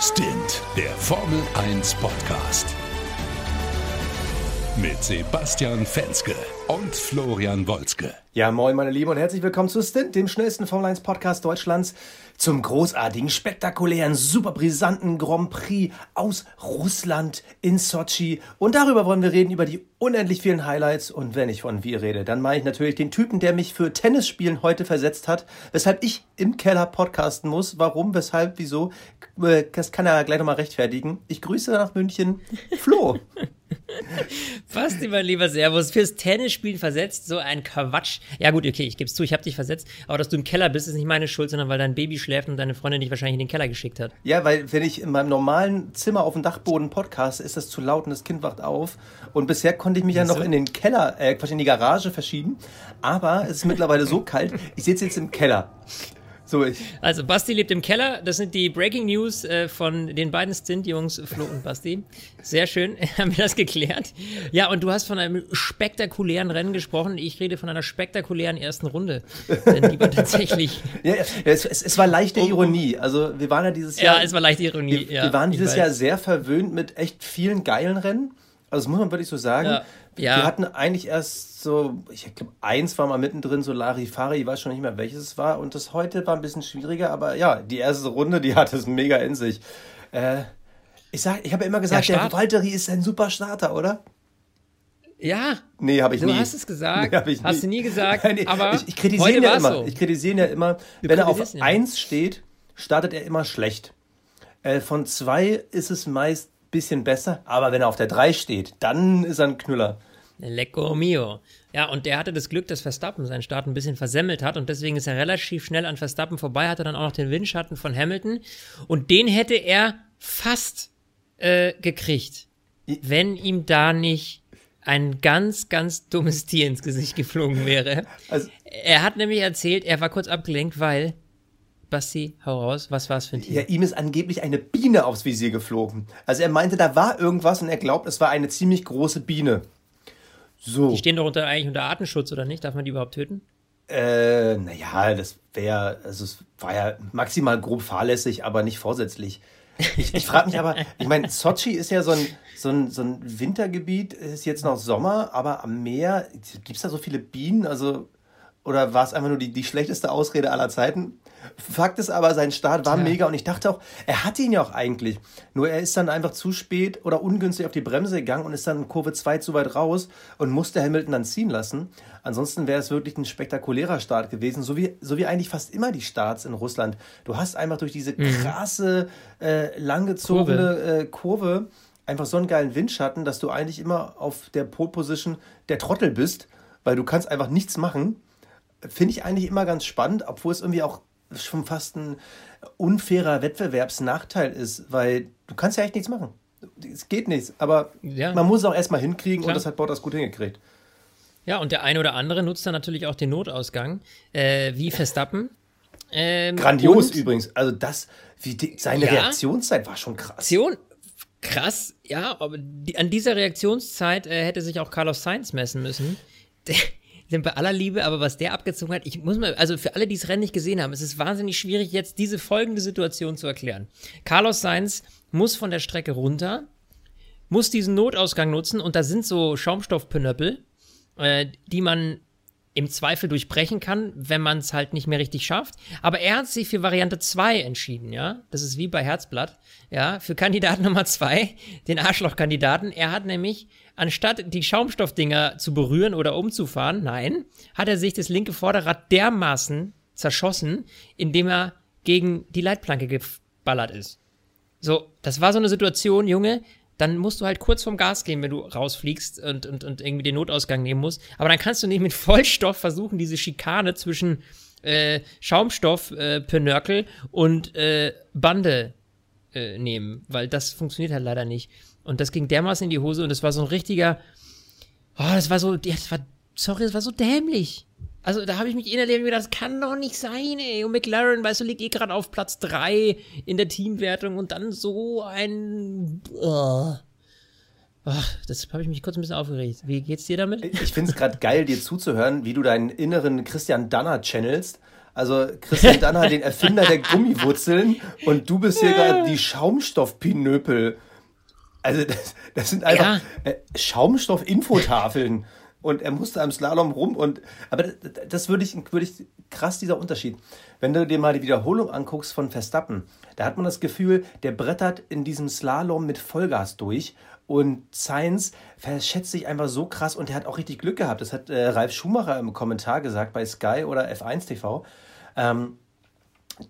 Stint, der Formel 1 Podcast. Mit Sebastian Fenske und Florian Wolzke. Ja, moin, meine Lieben, und herzlich willkommen zu Stint, dem schnellsten Formel 1 Podcast Deutschlands, zum großartigen, spektakulären, super brisanten Grand Prix aus Russland in Sochi. Und darüber wollen wir reden, über die unendlich vielen Highlights. Und wenn ich von wir rede, dann meine ich natürlich den Typen, der mich für Tennisspielen heute versetzt hat, weshalb ich im Keller podcasten muss. Warum, weshalb, wieso, äh, das kann er gleich nochmal rechtfertigen. Ich grüße nach München, Flo. Basti, mein lieber Servus, fürs Tennisspielen versetzt, so ein Quatsch. Ja gut, okay, ich gebe es zu, ich habe dich versetzt, aber dass du im Keller bist, ist nicht meine Schuld, sondern weil dein Baby schläft und deine Freundin dich wahrscheinlich in den Keller geschickt hat. Ja, weil wenn ich in meinem normalen Zimmer auf dem Dachboden podcast, ist das zu laut und das Kind wacht auf. Und bisher konnte ich mich ja noch in den Keller, äh, Quatsch, in die Garage verschieben. Aber es ist mittlerweile so kalt, ich sitze jetzt im Keller. So, ich. Also, Basti lebt im Keller. Das sind die Breaking News äh, von den beiden Stint-Jungs, Flo und Basti. Sehr schön, haben wir das geklärt. Ja, und du hast von einem spektakulären Rennen gesprochen. Ich rede von einer spektakulären ersten Runde. Denn die war tatsächlich. ja, es, es, es, war leichte Ironie. Also, wir waren ja dieses Jahr. Ja, es war leichte Ironie. Wir, ja, wir waren dieses Jahr sehr verwöhnt mit echt vielen geilen Rennen. Also, das muss man wirklich so sagen. Ja. Ja. Wir hatten eigentlich erst so, ich glaube, eins war mal mittendrin, so Larifari, ich weiß schon nicht mehr, welches es war. Und das heute war ein bisschen schwieriger, aber ja, die erste Runde, die hat es mega in sich. Äh, ich sag, ich habe ja immer gesagt, der, der Valtteri ist ein super Starter, oder? Ja. Nee, habe ich du nie. Du hast es gesagt. Nee, ich hast nie. du nie gesagt. nee, aber ich, ich kritisiere ja immer. So. Ich kritisiere ja immer, Wir wenn er auf ja. 1 steht, startet er immer schlecht. Äh, von 2 ist es meist bisschen besser, aber wenn er auf der 3 steht, dann ist er ein Knüller. Lecco mio. Ja, und der hatte das Glück, dass Verstappen seinen Start ein bisschen versemmelt hat und deswegen ist er relativ schnell an Verstappen vorbei, hatte dann auch noch den Windschatten von Hamilton und den hätte er fast äh, gekriegt, wenn ihm da nicht ein ganz, ganz dummes Tier ins Gesicht geflogen wäre. Also, er hat nämlich erzählt, er war kurz abgelenkt, weil Basti, hau raus, was war es für ein Tier? Ja, ihm ist angeblich eine Biene aufs Visier geflogen. Also er meinte, da war irgendwas und er glaubt, es war eine ziemlich große Biene. So. Die stehen doch unter, eigentlich unter Artenschutz, oder nicht? Darf man die überhaupt töten? Äh, naja, das wäre, also es war ja maximal grob fahrlässig, aber nicht vorsätzlich. Ich, ich frage mich aber, ich meine, Sochi ist ja so ein, so, ein, so ein Wintergebiet, ist jetzt noch Sommer, aber am Meer, gibt es da so viele Bienen? Also oder war es einfach nur die, die schlechteste Ausrede aller Zeiten? Fakt ist aber, sein Start war ja. mega und ich dachte auch, er hatte ihn ja auch eigentlich. Nur er ist dann einfach zu spät oder ungünstig auf die Bremse gegangen und ist dann in Kurve 2 zu weit raus und musste Hamilton dann ziehen lassen. Ansonsten wäre es wirklich ein spektakulärer Start gewesen, so wie, so wie eigentlich fast immer die Starts in Russland. Du hast einfach durch diese mhm. krasse, äh, langgezogene Kurve. Äh, Kurve einfach so einen geilen Windschatten, dass du eigentlich immer auf der Pole Position der Trottel bist, weil du kannst einfach nichts machen finde ich eigentlich immer ganz spannend, obwohl es irgendwie auch schon fast ein unfairer Wettbewerbsnachteil ist, weil du kannst ja echt nichts machen. Es geht nichts, aber ja. man muss es auch erstmal hinkriegen Klar. und das hat Bottas gut hingekriegt. Ja, und der eine oder andere nutzt dann natürlich auch den Notausgang, äh, wie Verstappen. Ähm, Grandios übrigens. Also das, wie die, seine ja, Reaktionszeit war schon krass. Reaktion, krass, ja, aber die, an dieser Reaktionszeit äh, hätte sich auch Carlos Sainz messen müssen. Der, sind bei aller Liebe, aber was der abgezogen hat, ich muss mal, also für alle, die das Rennen nicht gesehen haben, es ist wahnsinnig schwierig, jetzt diese folgende Situation zu erklären. Carlos Sainz muss von der Strecke runter, muss diesen Notausgang nutzen und da sind so Schaumstoffpinöppel, äh, die man im Zweifel durchbrechen kann, wenn man es halt nicht mehr richtig schafft. Aber er hat sich für Variante 2 entschieden, ja. Das ist wie bei Herzblatt, ja. Für Kandidat Nummer 2, den Arschlochkandidaten. Er hat nämlich anstatt die Schaumstoffdinger zu berühren oder umzufahren, nein, hat er sich das linke Vorderrad dermaßen zerschossen, indem er gegen die Leitplanke geballert ist. So, das war so eine Situation, Junge, dann musst du halt kurz vom Gas gehen, wenn du rausfliegst und, und, und irgendwie den Notausgang nehmen musst. Aber dann kannst du nicht mit Vollstoff versuchen, diese Schikane zwischen äh, Schaumstoff, äh, Penörkel und äh, Bande äh, nehmen, weil das funktioniert halt leider nicht. Und das ging dermaßen in die Hose und es war so ein richtiger, oh, das war so, das war, sorry, das war so dämlich. Also da habe ich mich innerlich gedacht, das kann doch nicht sein, ey. Und McLaren, weißt du, liegt eh gerade auf Platz 3 in der Teamwertung und dann so ein. Oh. Ach, das habe ich mich kurz ein bisschen aufgeregt. Wie geht's dir damit? Ich finde es gerade geil, dir zuzuhören, wie du deinen inneren Christian Danner channelst Also Christian Danner, den Erfinder der Gummiwurzeln und du bist hier gerade die Schaumstoffpinöpel. Also das, das sind einfach ja. äh, Schaumstoff-Infotafeln. Und er musste am Slalom rum und aber das würde ich, würde ich krass dieser Unterschied. Wenn du dir mal die Wiederholung anguckst von Verstappen, da hat man das Gefühl, der brettert in diesem Slalom mit Vollgas durch und Sainz verschätzt sich einfach so krass und er hat auch richtig Glück gehabt. Das hat äh, Ralf Schumacher im Kommentar gesagt bei Sky oder F1 TV. Ähm,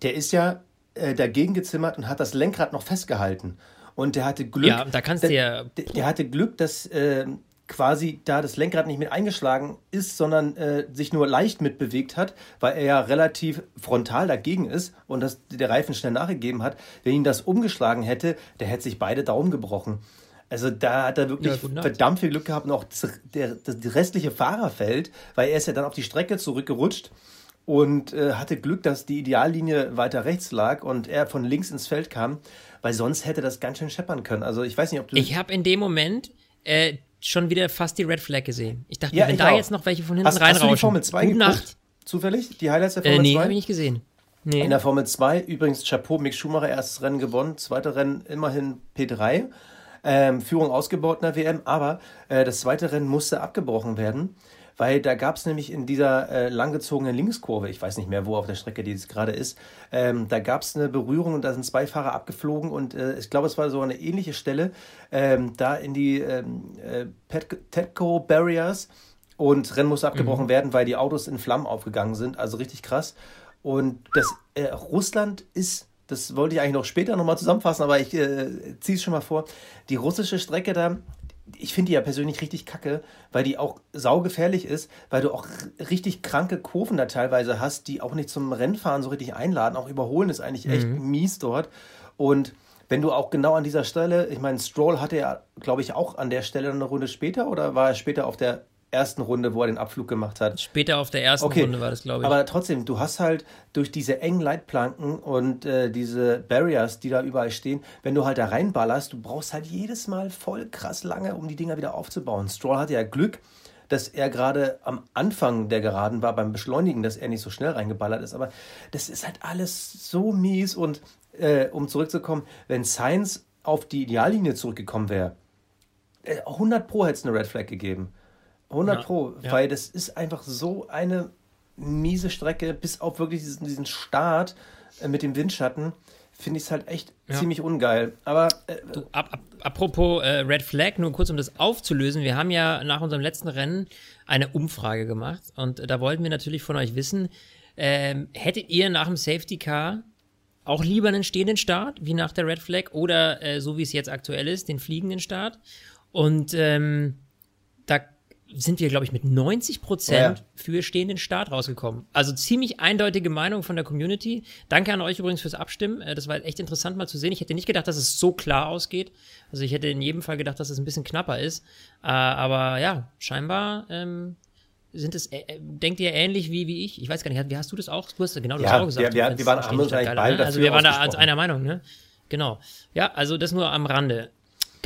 der ist ja äh, dagegen gezimmert und hat das Lenkrad noch festgehalten. Und der hatte Glück. Ja, da kannst du ja. Der, der, hatte Glück, dass äh, quasi da das Lenkrad nicht mit eingeschlagen ist, sondern äh, sich nur leicht mitbewegt hat, weil er ja relativ frontal dagegen ist und dass der Reifen schnell nachgegeben hat. Wenn ihn das umgeschlagen hätte, der hätte sich beide Daumen gebrochen. Also da hat er wirklich ja, verdammt viel Glück gehabt und auch das, der, das restliche Fahrerfeld, weil er ist ja dann auf die Strecke zurückgerutscht und äh, hatte Glück, dass die Ideallinie weiter rechts lag und er von links ins Feld kam, weil sonst hätte das ganz schön scheppern können. Also ich weiß nicht, ob du. Ich habe in dem Moment äh, schon wieder fast die Red Flag gesehen. Ich dachte, ja, wenn da auch. jetzt noch welche von hinten hast, reinrauschen. Hast du die Formel 2 Gute Nacht. Zufällig? Die Highlights der Formel äh, nee, 2? Nee, habe ich nicht gesehen. Nee. In der Formel 2 übrigens Chapeau, Mick Schumacher erstes Rennen gewonnen, zweite Rennen immerhin P3 ähm, Führung ausgebaut in der WM, aber äh, das zweite Rennen musste abgebrochen werden, weil da gab es nämlich in dieser äh, langgezogenen Linkskurve, ich weiß nicht mehr, wo auf der Strecke die jetzt gerade ist, ähm, da gab es eine Berührung und da sind zwei Fahrer abgeflogen und äh, ich glaube, es war so eine ähnliche Stelle, ähm, da in die ähm, äh, Petco Barriers und Rennen musste abgebrochen mhm. werden, weil die Autos in Flammen aufgegangen sind, also richtig krass. Und das äh, Russland ist das wollte ich eigentlich noch später nochmal zusammenfassen, aber ich äh, ziehe es schon mal vor. Die russische Strecke da, ich finde die ja persönlich richtig kacke, weil die auch saugefährlich ist, weil du auch richtig kranke Kurven da teilweise hast, die auch nicht zum Rennfahren so richtig einladen. Auch überholen ist eigentlich echt mhm. mies dort. Und wenn du auch genau an dieser Stelle, ich meine, Stroll hatte ja, glaube ich, auch an der Stelle eine Runde später oder war er später auf der ersten Runde, wo er den Abflug gemacht hat. Später auf der ersten okay. Runde war das, glaube ich. Aber trotzdem, du hast halt durch diese engen Leitplanken und äh, diese Barriers, die da überall stehen, wenn du halt da reinballerst, du brauchst halt jedes Mal voll krass lange, um die Dinger wieder aufzubauen. Stroll hatte ja Glück, dass er gerade am Anfang der Geraden war beim Beschleunigen, dass er nicht so schnell reingeballert ist. Aber das ist halt alles so mies. Und äh, um zurückzukommen, wenn Science auf die Ideallinie zurückgekommen wäre, 100 äh, Pro hätte es eine Red Flag gegeben. 100 ja, Pro, ja. weil das ist einfach so eine miese Strecke, bis auf wirklich diesen, diesen Start äh, mit dem Windschatten, finde ich es halt echt ja. ziemlich ungeil. Aber. Äh, du, ap ap apropos äh, Red Flag, nur kurz um das aufzulösen. Wir haben ja nach unserem letzten Rennen eine Umfrage gemacht und da wollten wir natürlich von euch wissen, ähm, hättet ihr nach dem Safety Car auch lieber einen stehenden Start, wie nach der Red Flag, oder äh, so wie es jetzt aktuell ist, den fliegenden Start? Und ähm, da sind wir, glaube ich, mit 90 Prozent ja. für stehenden Start rausgekommen. Also ziemlich eindeutige Meinung von der Community. Danke an euch übrigens fürs Abstimmen. Äh, das war echt interessant mal zu sehen. Ich hätte nicht gedacht, dass es so klar ausgeht. Also ich hätte in jedem Fall gedacht, dass es ein bisschen knapper ist. Äh, aber ja, scheinbar ähm, sind es, äh, denkt ihr ähnlich wie, wie ich? Ich weiß gar nicht, wie hast du das auch? Du hast genau das ja, auch gesagt. Ja, wir, wir waren haben uns eigentlich beide ne? Also wir waren da als einer Meinung, ne? Genau. Ja, also das nur am Rande.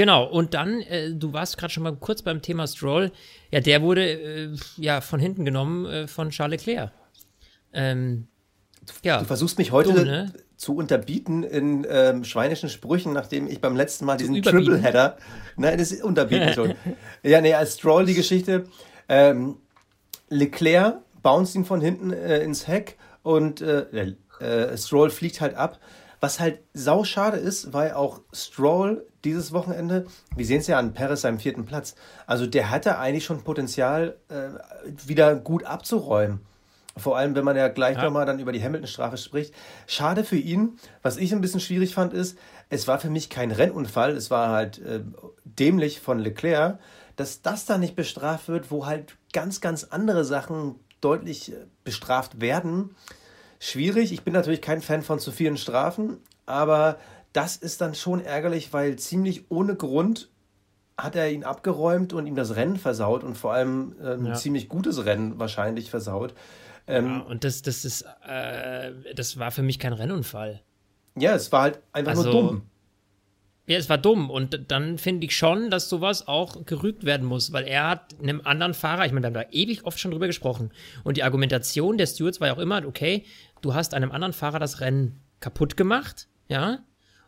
Genau, und dann, äh, du warst gerade schon mal kurz beim Thema Stroll. Ja, der wurde äh, ja von hinten genommen äh, von Charles Leclerc. Ähm, ja, du versuchst mich heute dumm, ne? zu unterbieten in ähm, schweinischen Sprüchen, nachdem ich beim letzten Mal diesen Triple-Header. Nein, das ist unterbieten schon. ja, nee, als Stroll die Geschichte. Ähm, Leclerc bounced ihn von hinten äh, ins Heck und äh, äh, Stroll fliegt halt ab. Was halt sau schade ist, weil auch Stroll dieses Wochenende, wir sehen es ja an Perez seinem vierten Platz, also der hatte eigentlich schon Potenzial, äh, wieder gut abzuräumen. Vor allem, wenn man ja gleich ja. nochmal dann über die Hamilton-Strafe spricht. Schade für ihn. Was ich ein bisschen schwierig fand, ist, es war für mich kein Rennunfall, es war halt äh, dämlich von Leclerc, dass das da nicht bestraft wird, wo halt ganz, ganz andere Sachen deutlich äh, bestraft werden schwierig. Ich bin natürlich kein Fan von zu vielen Strafen, aber das ist dann schon ärgerlich, weil ziemlich ohne Grund hat er ihn abgeräumt und ihm das Rennen versaut und vor allem ähm, ja. ein ziemlich gutes Rennen wahrscheinlich versaut. Ähm, ja, und das, das ist, äh, das war für mich kein Rennunfall. Ja, es war halt einfach also, nur dumm. Ja, es war dumm. Und dann finde ich schon, dass sowas auch gerügt werden muss, weil er hat einem anderen Fahrer, ich meine, wir haben da ewig oft schon drüber gesprochen. Und die Argumentation der Stewards war ja auch immer, okay, du hast einem anderen Fahrer das Rennen kaputt gemacht, ja,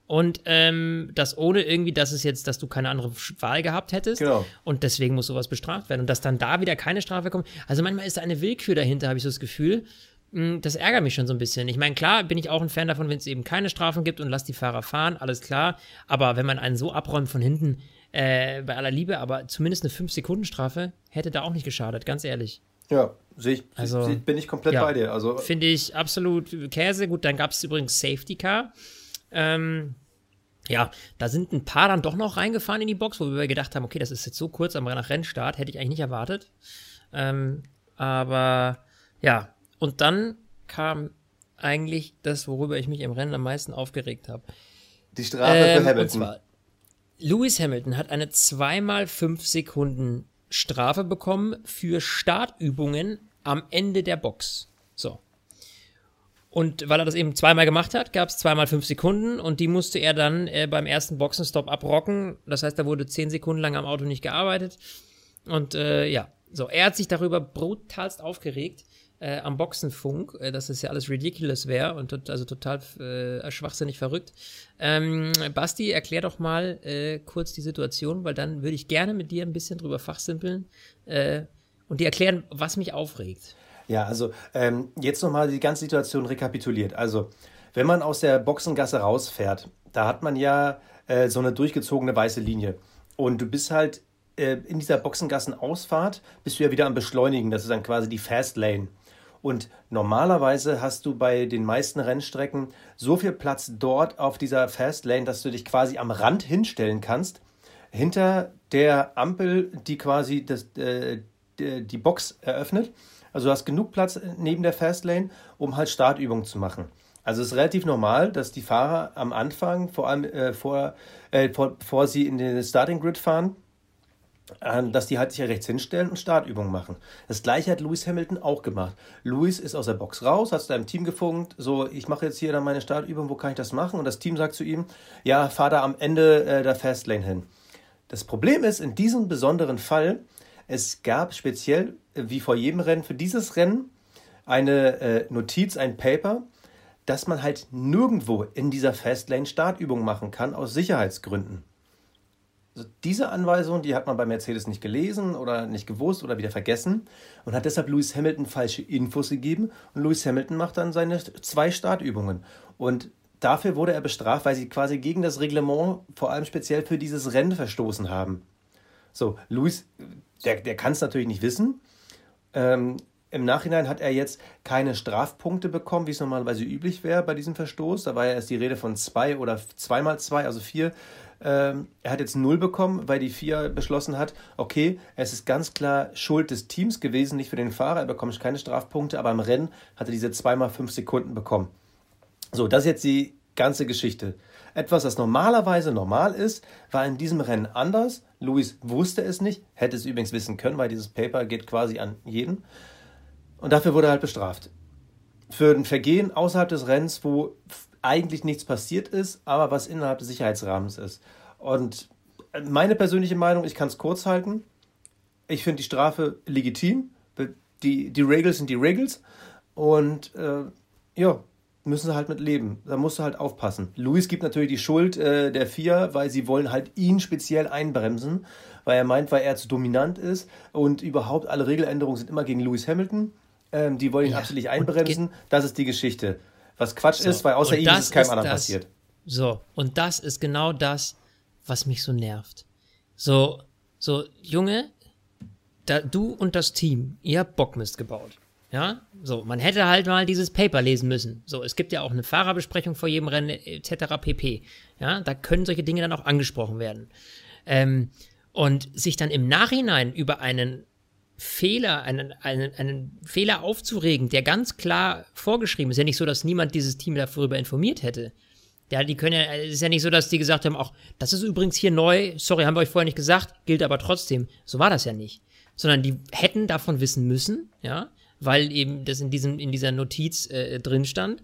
und ähm, das ohne irgendwie, dass es jetzt, dass du keine andere Wahl gehabt hättest. Genau. Und deswegen muss sowas bestraft werden. Und dass dann da wieder keine Strafe kommt. Also manchmal ist da eine Willkür dahinter, habe ich so das Gefühl. Hm, Das ärgert mich schon so ein bisschen. Ich meine, klar bin ich auch ein Fan davon, wenn es eben keine Strafen gibt und lass die Fahrer fahren, alles klar. Aber wenn man einen so abräumt von hinten, äh, bei aller Liebe, aber zumindest eine 5-Sekunden-Strafe hätte da auch nicht geschadet, ganz ehrlich. Ja, sehe ich, Also, seh- bin ich komplett ja. bei dir. Also Finde ich absolut Käse. Gut, dann gab es übrigens Safety Car. Ähm, ja, da sind ein paar dann doch noch reingefahren in die Box, wo wir gedacht haben, okay, das ist jetzt so kurz am nach Rennstart, hätte ich eigentlich nicht erwartet. Ähm, aber ja, und dann kam eigentlich das, worüber ich mich im Rennen am meisten aufgeregt habe. die Strafe Ähm, für und Hamilton. zwar, Lewis Hamilton hat eine zweimal fünf Sekunden Strafe bekommen für Startübungen am Ende der Box. So. Und weil er das eben zweimal gemacht hat, gab es zweimal fünf Sekunden und die musste er dann äh, beim ersten Boxenstopp abrocken. Das heißt, da wurde zehn Sekunden lang am Auto nicht gearbeitet. Und äh, ja, so, er hat sich darüber brutalst aufgeregt äh, am Boxenfunk, äh, dass das ja alles ridiculous wäre und tot, also total äh, schwachsinnig verrückt. Ähm, Basti, erklär doch mal äh, kurz die Situation, weil dann würde ich gerne mit dir ein bisschen drüber fachsimpeln äh, und dir erklären, was mich aufregt. Ja, also ähm, jetzt nochmal die ganze Situation rekapituliert. Also, wenn man aus der Boxengasse rausfährt, da hat man ja äh, so eine durchgezogene weiße Linie. Und du bist halt äh, in dieser Boxengassenausfahrt, bist du ja wieder am Beschleunigen. Das ist dann quasi die Fast Lane. Und normalerweise hast du bei den meisten Rennstrecken so viel Platz dort auf dieser Fast Lane, dass du dich quasi am Rand hinstellen kannst, hinter der Ampel, die quasi das, äh, die Box eröffnet. Also du hast genug Platz neben der Fastlane, um halt Startübungen zu machen. Also es ist relativ normal, dass die Fahrer am Anfang, vor allem äh, vor, äh, vor, bevor sie in den Starting Grid fahren, dass die halt sich ja rechts hinstellen und Startübungen machen. Das gleiche hat Lewis Hamilton auch gemacht. Lewis ist aus der Box raus, hat zu seinem Team gefunkt, so, ich mache jetzt hier dann meine Startübung, wo kann ich das machen? Und das Team sagt zu ihm, ja, fahr da am Ende äh, der Fastlane hin. Das Problem ist, in diesem besonderen Fall, es gab speziell, äh, wie vor jedem Rennen, für dieses Rennen eine äh, Notiz, ein Paper, dass man halt nirgendwo in dieser Fastlane Startübungen machen kann, aus Sicherheitsgründen. Also diese Anweisung, die hat man bei Mercedes nicht gelesen oder nicht gewusst oder wieder vergessen und hat deshalb Lewis Hamilton falsche Infos gegeben und Lewis Hamilton macht dann seine zwei Startübungen und dafür wurde er bestraft, weil sie quasi gegen das Reglement vor allem speziell für dieses Rennen verstoßen haben. So, Lewis, der, der kann es natürlich nicht wissen. Ähm, Im Nachhinein hat er jetzt keine Strafpunkte bekommen, wie es normalerweise üblich wäre bei diesem Verstoß. Da war ja erst die Rede von zwei oder zweimal zwei, also vier. Ähm, er hat jetzt null bekommen, weil die vier beschlossen hat, okay, es ist ganz klar Schuld des Teams gewesen, nicht für den Fahrer, er bekommt keine Strafpunkte, aber im Rennen hat er diese zweimal fünf Sekunden bekommen. So, das ist jetzt die ganze Geschichte. Etwas, das normalerweise normal ist, war in diesem Rennen anders. Luis wusste es nicht, hätte es übrigens wissen können, weil dieses Paper geht quasi an jeden. Und dafür wurde er halt bestraft. Für ein Vergehen außerhalb des Rennens, wo eigentlich nichts passiert ist, aber was innerhalb des Sicherheitsrahmens ist. Und meine persönliche Meinung, ich kann es kurz halten. Ich finde die Strafe legitim. Die, die Regels sind die Regels. Und äh, ja, müssen sie halt mit leben. Da musst du halt aufpassen. Luis gibt natürlich die Schuld äh, der vier, weil sie wollen halt ihn speziell einbremsen, weil er meint, weil er zu dominant ist und überhaupt alle Regeländerungen sind immer gegen Lewis Hamilton. Ähm, die wollen ihn Ja, und einbremsen. Das ist die Geschichte. Was Quatsch So, ist, weil außer und ihm ist es keinem anderen das. passiert. So, und das ist genau das, was mich so nervt. So, so, Junge, da, du und das Team, ihr habt Bockmist gebaut. Ja, so, man hätte halt mal dieses Paper lesen müssen. So, es gibt ja auch eine Fahrerbesprechung vor jedem Rennen, etc. pp. Ja, da können solche Dinge dann auch angesprochen werden. Ähm, und sich dann im Nachhinein über einen Fehler, einen, einen, einen Fehler aufzuregen, der ganz klar vorgeschrieben ist. Ja nicht so, dass niemand dieses Team darüber informiert hätte. Ja, die können ja, es ist ja nicht so, dass die gesagt haben, auch, das ist übrigens hier neu, sorry, haben wir euch vorher nicht gesagt, gilt aber trotzdem. So war das ja nicht. Sondern die hätten davon wissen müssen, ja, weil eben das in diesem, in dieser Notiz äh, drin stand.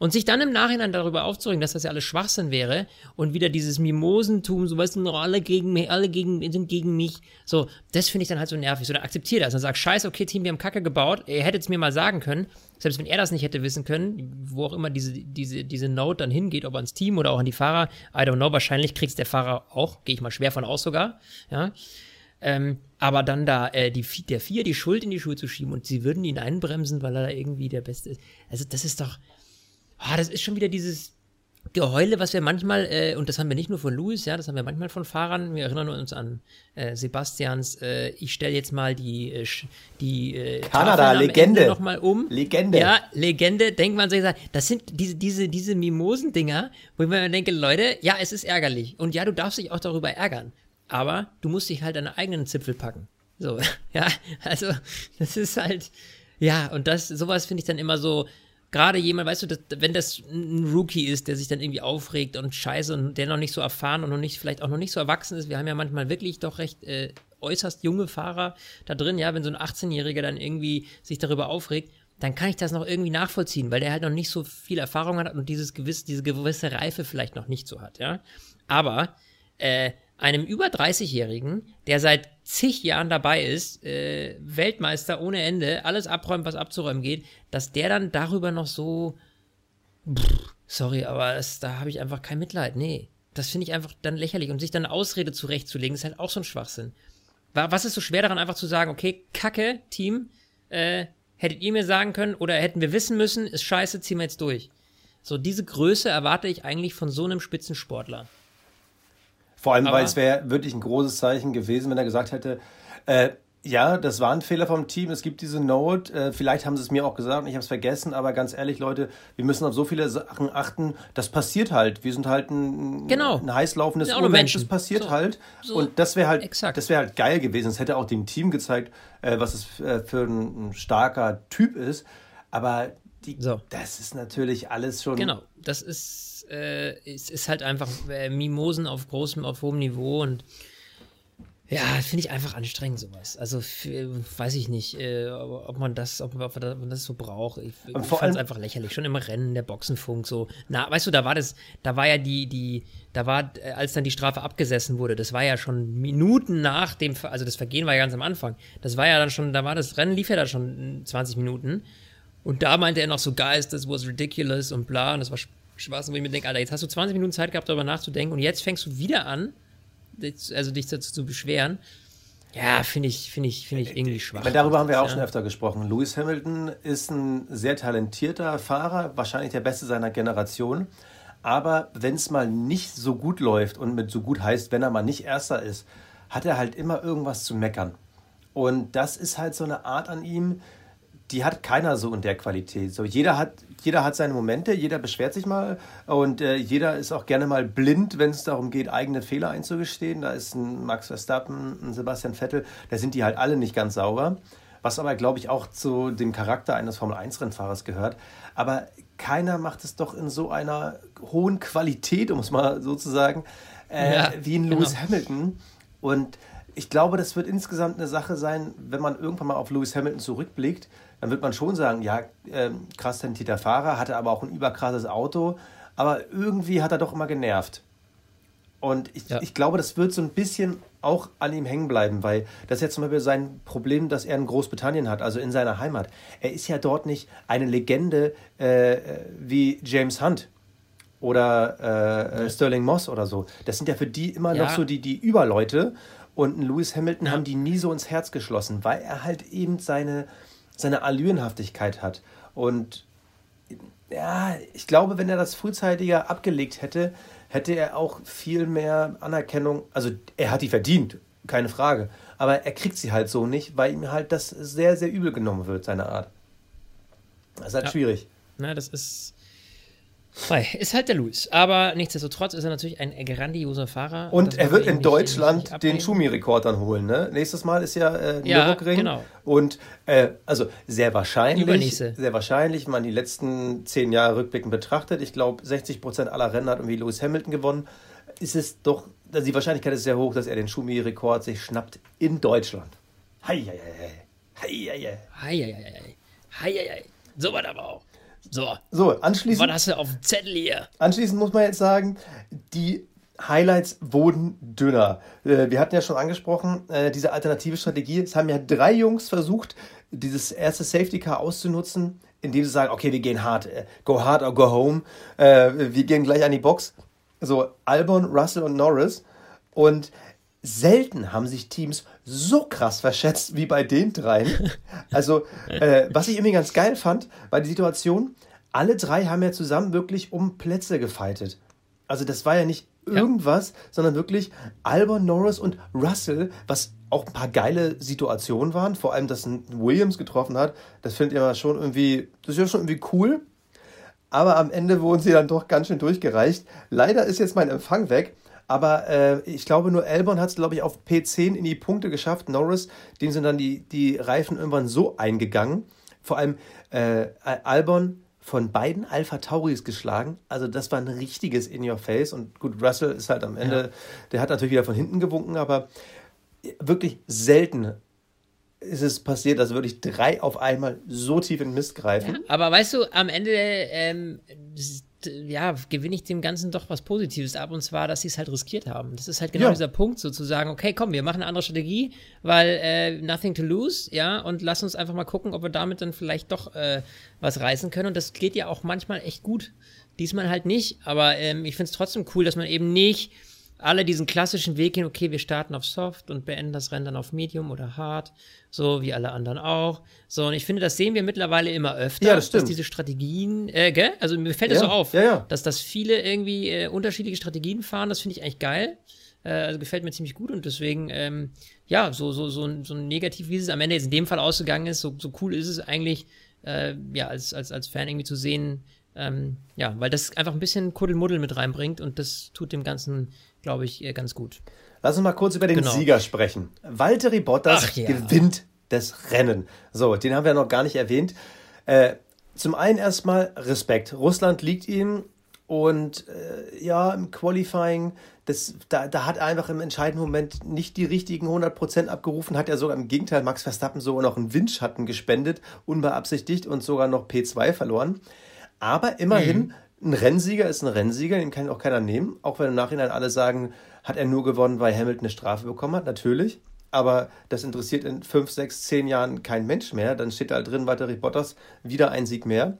Und sich dann im Nachhinein darüber aufzuregen, dass das ja alles Schwachsinn wäre und wieder dieses Mimosentum, so weißt du, noch alle gegen mich, alle gegen, sind gegen mich. So, das finde ich dann halt so nervig. So, dann akzeptiere das. Dann sag, scheiße, okay, Team, wir haben Kacke gebaut. Ihr hättet es mir mal sagen können. Selbst wenn er das nicht hätte wissen können, wo auch immer diese, diese, diese Note dann hingeht, ob ans Team oder auch an die Fahrer, I don't know, wahrscheinlich kriegt der Fahrer auch, gehe ich mal schwer von aus sogar, ja. Ähm, aber dann da äh, die, der Vier die Schuld in die Schuhe zu schieben und sie würden ihn einbremsen, weil er da irgendwie der Beste ist. Also das ist doch, ah, das ist schon wieder dieses Geheule, was wir manchmal, äh, und das haben wir nicht nur von Louis, ja, das haben wir manchmal von Fahrern, wir erinnern uns an äh, Sebastians, äh, ich stelle jetzt mal die, äh, die äh, Kanada, Legende. nochmal um. Legende. Ja, Legende, denkt man sich, das sind diese, diese, diese Mimosen-Dinger, wo ich mir denke, Leute, ja, es ist ärgerlich. Und ja, du darfst dich auch darüber ärgern. Aber du musst dich halt deine eigenen Zipfel packen. So, ja, also, das ist halt, ja, und das, sowas finde ich dann immer so, gerade jemand, weißt du, dass, wenn das ein Rookie ist, der sich dann irgendwie aufregt und scheiße und der noch nicht so erfahren und noch nicht, vielleicht auch noch nicht so erwachsen ist, wir haben ja manchmal wirklich doch recht äh, äußerst junge Fahrer da drin, ja, wenn so ein 18-Jähriger dann irgendwie sich darüber aufregt, dann kann ich das noch irgendwie nachvollziehen, weil der halt noch nicht so viel Erfahrung hat und dieses gewisse, diese gewisse Reife vielleicht noch nicht so hat, ja. Aber äh, einem über 30-Jährigen, der seit zig Jahren dabei ist, äh, Weltmeister ohne Ende, alles abräumt, was abzuräumen geht, dass der dann darüber noch so, pff, sorry, aber das, da habe ich einfach kein Mitleid. Nee, das finde ich einfach dann lächerlich. Und sich dann eine Ausrede zurechtzulegen, ist halt auch so ein Schwachsinn. Was ist so schwer daran, einfach zu sagen, okay, Kacke, Team, äh, hättet ihr mir sagen können oder hätten wir wissen müssen, ist scheiße, ziehen wir jetzt durch. So, diese Größe erwarte ich eigentlich von so einem Spitzensportler. Vor allem, Aber weil es wäre wirklich ein großes Zeichen gewesen, wenn er gesagt hätte, äh, ja, das war ein Fehler vom Team. Es gibt diese Note. Äh, vielleicht haben sie es mir auch gesagt und ich habe es vergessen. Aber ganz ehrlich, Leute, wir müssen auf so viele Sachen achten. Das passiert halt. Wir sind halt ein, genau. ein heiß laufendes Urmensch. Das passiert so. halt. So. Und das wäre halt, Exakt. das wäre halt geil gewesen. Es hätte auch dem Team gezeigt, äh, was es äh, für ein, ein starker Typ ist. Aber die, so. das ist natürlich alles schon. Genau. Das ist äh, es ist halt einfach äh, Mimosen auf großem, auf hohem Niveau und ja, finde ich einfach anstrengend sowas. Also für, weiß ich nicht, äh, ob man das, ob man, das so braucht. Ich, ich fand es einfach lächerlich. Schon im Rennen der Boxenfunk so. Na, weißt du, da war das, da war ja die, die, da war, äh, als dann die Strafe abgesessen wurde, das war ja schon Minuten nach dem, also das Vergehen war ja ganz am Anfang. Das war ja dann schon, da war das Rennen lief ja da schon 20 Minuten. Und da meinte er noch so, guys, this was ridiculous und bla, und das war Spaß, wo ich mir denke, Alter, jetzt hast du 20 Minuten Zeit gehabt, darüber nachzudenken und jetzt fängst du wieder an, also dich dazu zu beschweren. Ja, finde ich, finde ich, finde ich irgendwie schwach. Aber darüber haben wir auch ja. schon öfter gesprochen. Lewis Hamilton ist ein sehr talentierter Fahrer, wahrscheinlich der beste seiner Generation. Aber wenn es mal nicht so gut läuft und mit so gut heißt, wenn er mal nicht Erster ist, hat er halt immer irgendwas zu meckern. Und das ist halt so eine Art an ihm, die hat keiner so in der Qualität. So, jeder hat, jeder hat seine Momente, jeder beschwert sich mal und äh, jeder ist auch gerne mal blind, wenn es darum geht, eigene Fehler einzugestehen. Da ist ein Max Verstappen, ein Sebastian Vettel, da sind die halt alle nicht ganz sauber. Was aber, glaube ich, auch zu dem Charakter eines Formel-1-Rennfahrers gehört. Aber keiner macht es doch in so einer hohen Qualität, um es mal so zu sagen, äh, ja, wie in Lewis genau. Hamilton. Und ich glaube, das wird insgesamt eine Sache sein, wenn man irgendwann mal auf Lewis Hamilton zurückblickt, dann wird man schon sagen, ja, äh, krass talentierter Fahrer, hatte aber auch ein überkrasses Auto, aber irgendwie hat er doch immer genervt. Und ich, ja. ich glaube, das wird so ein bisschen auch an ihm hängen bleiben, weil das ist ja zum Beispiel sein Problem, das er in Großbritannien hat, also in seiner Heimat. Er ist ja dort nicht eine Legende äh, wie James Hunt oder äh, Sterling Moss oder so. Das sind ja für die immer ja. noch so die, die Überleute. Und Lewis Hamilton ja. haben die nie so ins Herz geschlossen, weil er halt eben seine, seine Allürenhaftigkeit hat. Und ja, ich glaube, wenn er das frühzeitiger abgelegt hätte, hätte er auch viel mehr Anerkennung. Also er hat die verdient, keine Frage. Aber er kriegt sie halt so nicht, weil ihm halt das sehr, sehr übel genommen wird, seine Art. Das ist halt ja. schwierig. Na, das ist ist halt der Luis. Aber nichtsdestotrotz ist er natürlich ein grandioser Fahrer. Und er wird in Deutschland nicht, den Schumi-Rekord dann holen. Ne? Nächstes Mal ist ja äh, ja. Genau. Und äh, also sehr wahrscheinlich, sehr wahrscheinlich, wenn man die letzten zehn Jahre rückblickend betrachtet, ich glaube 60 Prozent aller Rennen hat irgendwie Lewis Hamilton gewonnen, ist es doch, also die Wahrscheinlichkeit ist sehr hoch, dass er den Schumi-Rekord sich schnappt in Deutschland. Hei, hei, hei. Hei, hei, hei. Hei, hei, hei. Hei, hei, hei. So war aber auch. So. So, anschließend. Was hast du auf dem Zettel hier? Anschließend muss man jetzt sagen, die Highlights wurden dünner. Äh, wir hatten ja schon angesprochen, äh, diese alternative Strategie. Es haben ja drei Jungs versucht, dieses erste Safety Car auszunutzen, indem sie sagen, okay, wir gehen hart, äh, go hard or go home. Wir gehen gleich an die Box. So, Albon, Russell und Norris. Und selten haben sich Teams so krass verschätzt wie bei den dreien. Also, äh, was ich irgendwie ganz geil fand, war die Situation, alle drei haben ja zusammen wirklich um Plätze gefightet. Also, das war ja nicht irgendwas, ja. sondern wirklich Albon, Norris und Russell, was auch ein paar geile Situationen waren. Vor allem, dass ein Williams getroffen hat. Das findet ihr schon irgendwie, das ist ja schon irgendwie cool. Aber am Ende wurden sie dann doch ganz schön durchgereicht. Leider ist jetzt mein Empfang weg. Aber äh, ich glaube, nur Albon hat es, glaube ich, auf P10 in die Punkte geschafft. Norris, denen sind dann die, die Reifen irgendwann so eingegangen. Vor allem äh, Albon von beiden Alpha Tauris geschlagen. Also das war ein richtiges In Your Face. Und gut, Russell ist halt am Ende, ja. der hat natürlich wieder von hinten gewunken, aber wirklich selten ist es passiert, dass wirklich drei auf einmal so tief in Mist greifen. Ja, aber weißt du, am Ende ähm, ja, gewinne ich dem Ganzen doch was Positives ab und zwar, dass sie es halt riskiert haben. Das ist halt genau ja. dieser Punkt, sozusagen, okay, komm, wir machen eine andere Strategie, weil äh, nothing to lose, ja, und lass uns einfach mal gucken, ob wir damit dann vielleicht doch äh, was reißen können. Und das geht ja auch manchmal echt gut. Diesmal halt nicht, aber ähm, ich finde es trotzdem cool, dass man eben nicht alle diesen klassischen Weg gehen, okay, wir starten auf Soft und beenden das Rennen dann auf Medium oder Hard, so wie alle anderen auch. So, und ich finde, das sehen wir mittlerweile immer öfter, ja, das dass diese Strategien, äh, gell? Also mir fällt es ja, so auf, ja. dass das viele irgendwie äh, unterschiedliche Strategien fahren, das finde ich eigentlich geil. Äh, also gefällt mir ziemlich gut und deswegen, ähm, ja, so, so, so, so negativ, wie es am Ende jetzt in dem Fall ausgegangen ist, so, so cool ist es eigentlich, äh, ja, als, als, als Fan irgendwie zu sehen, ähm, ja, weil das einfach ein bisschen Kuddelmuddel mit reinbringt und das tut dem Ganzen glaube ich, ganz gut. Lass uns mal kurz über den genau. Sieger sprechen. Valtteri Bottas ja. gewinnt das Rennen. So, den haben wir noch gar nicht erwähnt. Äh, zum einen erstmal Respekt. Russland liegt ihm und äh, ja, im Qualifying, das, da, da hat er einfach im entscheidenden Moment nicht die richtigen 100% abgerufen, hat er sogar im Gegenteil Max Verstappen sogar noch einen Windschatten gespendet, unbeabsichtigt und sogar noch P2 verloren. Aber immerhin mhm ein Rennsieger ist ein Rennsieger, den kann auch keiner nehmen. Auch wenn im Nachhinein alle sagen, hat er nur gewonnen, weil Hamilton eine Strafe bekommen hat, natürlich. Aber das interessiert in fünf, sechs, zehn Jahren kein Mensch mehr. Dann steht da drin, Valtteri Bottas, wieder ein Sieg mehr.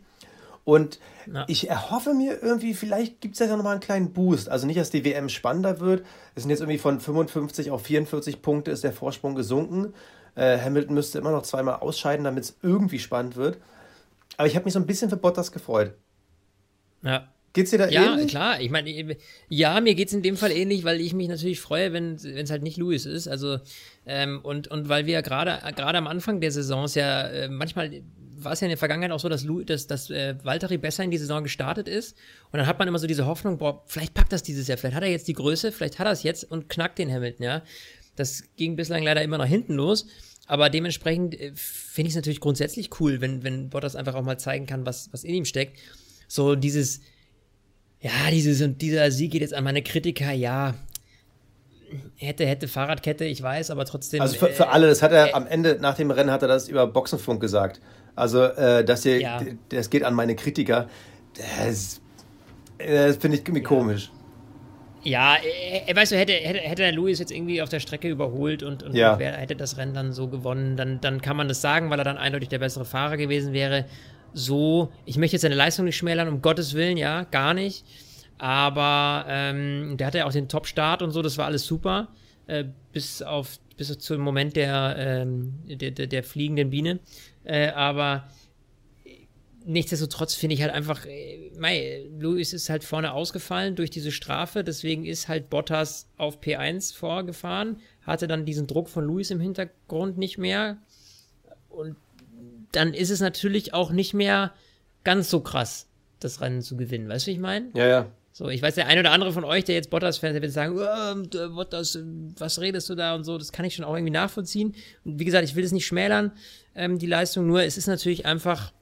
Und ja. ich erhoffe mir irgendwie, vielleicht gibt es ja nochmal einen kleinen Boost. Also nicht, dass die WM spannender wird. Es sind jetzt irgendwie von 55 auf 44 Punkte ist der Vorsprung gesunken. Äh, Hamilton müsste immer noch zweimal ausscheiden, damit es irgendwie spannend wird. Aber ich habe mich so ein bisschen für Bottas gefreut. Ja. Geht's dir da ja, ähnlich? Ja, klar. Ich meine, ja, mir geht's in dem Fall ähnlich, weil ich mich natürlich freue, wenn es halt nicht Louis ist. Also ähm, und und weil wir gerade gerade am Anfang der Saisons ja äh, manchmal war es ja in der Vergangenheit auch so, dass Louis, dass, dass äh, Valtteri besser in die Saison gestartet ist. Und dann hat man immer so diese Hoffnung, boah, vielleicht packt das dieses Jahr, vielleicht hat er jetzt die Größe, vielleicht hat er es jetzt und knackt den Hamilton, ja. Das ging bislang leider immer nach hinten los. Aber dementsprechend äh, finde ich es natürlich grundsätzlich cool, wenn, wenn Bottas einfach auch mal zeigen kann, was, was in ihm steckt so dieses, ja, dieses und dieser Sieg geht jetzt an meine Kritiker, ja, hätte, hätte Fahrradkette, ich weiß, aber trotzdem. Also für, für alle, das hat er äh, am Ende, nach dem Rennen hat er das über Boxenfunk gesagt. Also, äh, dass hier, ja. das geht an meine Kritiker. Das, das finde ich irgendwie ja. komisch. Ja, äh, weißt du, hätte, hätte, hätte der Lewis jetzt irgendwie auf der Strecke überholt und, und ja. hätte das Rennen dann so gewonnen, dann, dann kann man das sagen, weil er dann eindeutig der bessere Fahrer gewesen wäre so, ich möchte jetzt seine Leistung nicht schmälern, um Gottes Willen, ja, gar nicht. Aber ähm, der hatte ja auch den Top-Start und so, das war alles super. Äh, bis auf bis zum Moment der, ähm, der, der, der, fliegenden Biene. Äh, aber nichtsdestotrotz finde ich halt einfach, äh, mei, Luis ist halt vorne ausgefallen durch diese Strafe, deswegen ist halt Bottas auf P1 vorgefahren, hatte dann diesen Druck von Luis im Hintergrund nicht mehr. Und dann ist es natürlich auch nicht mehr ganz so krass, das Rennen zu gewinnen. Weißt du, wie ich meine? Ja, ja. So, ich weiß, der eine oder andere von euch, der jetzt Bottas-Fan ist, wird sagen, oh, Bottas, was redest du da und so, das kann ich schon auch irgendwie nachvollziehen. Und wie gesagt, ich will es nicht schmälern, ähm, die Leistung, nur es ist natürlich einfach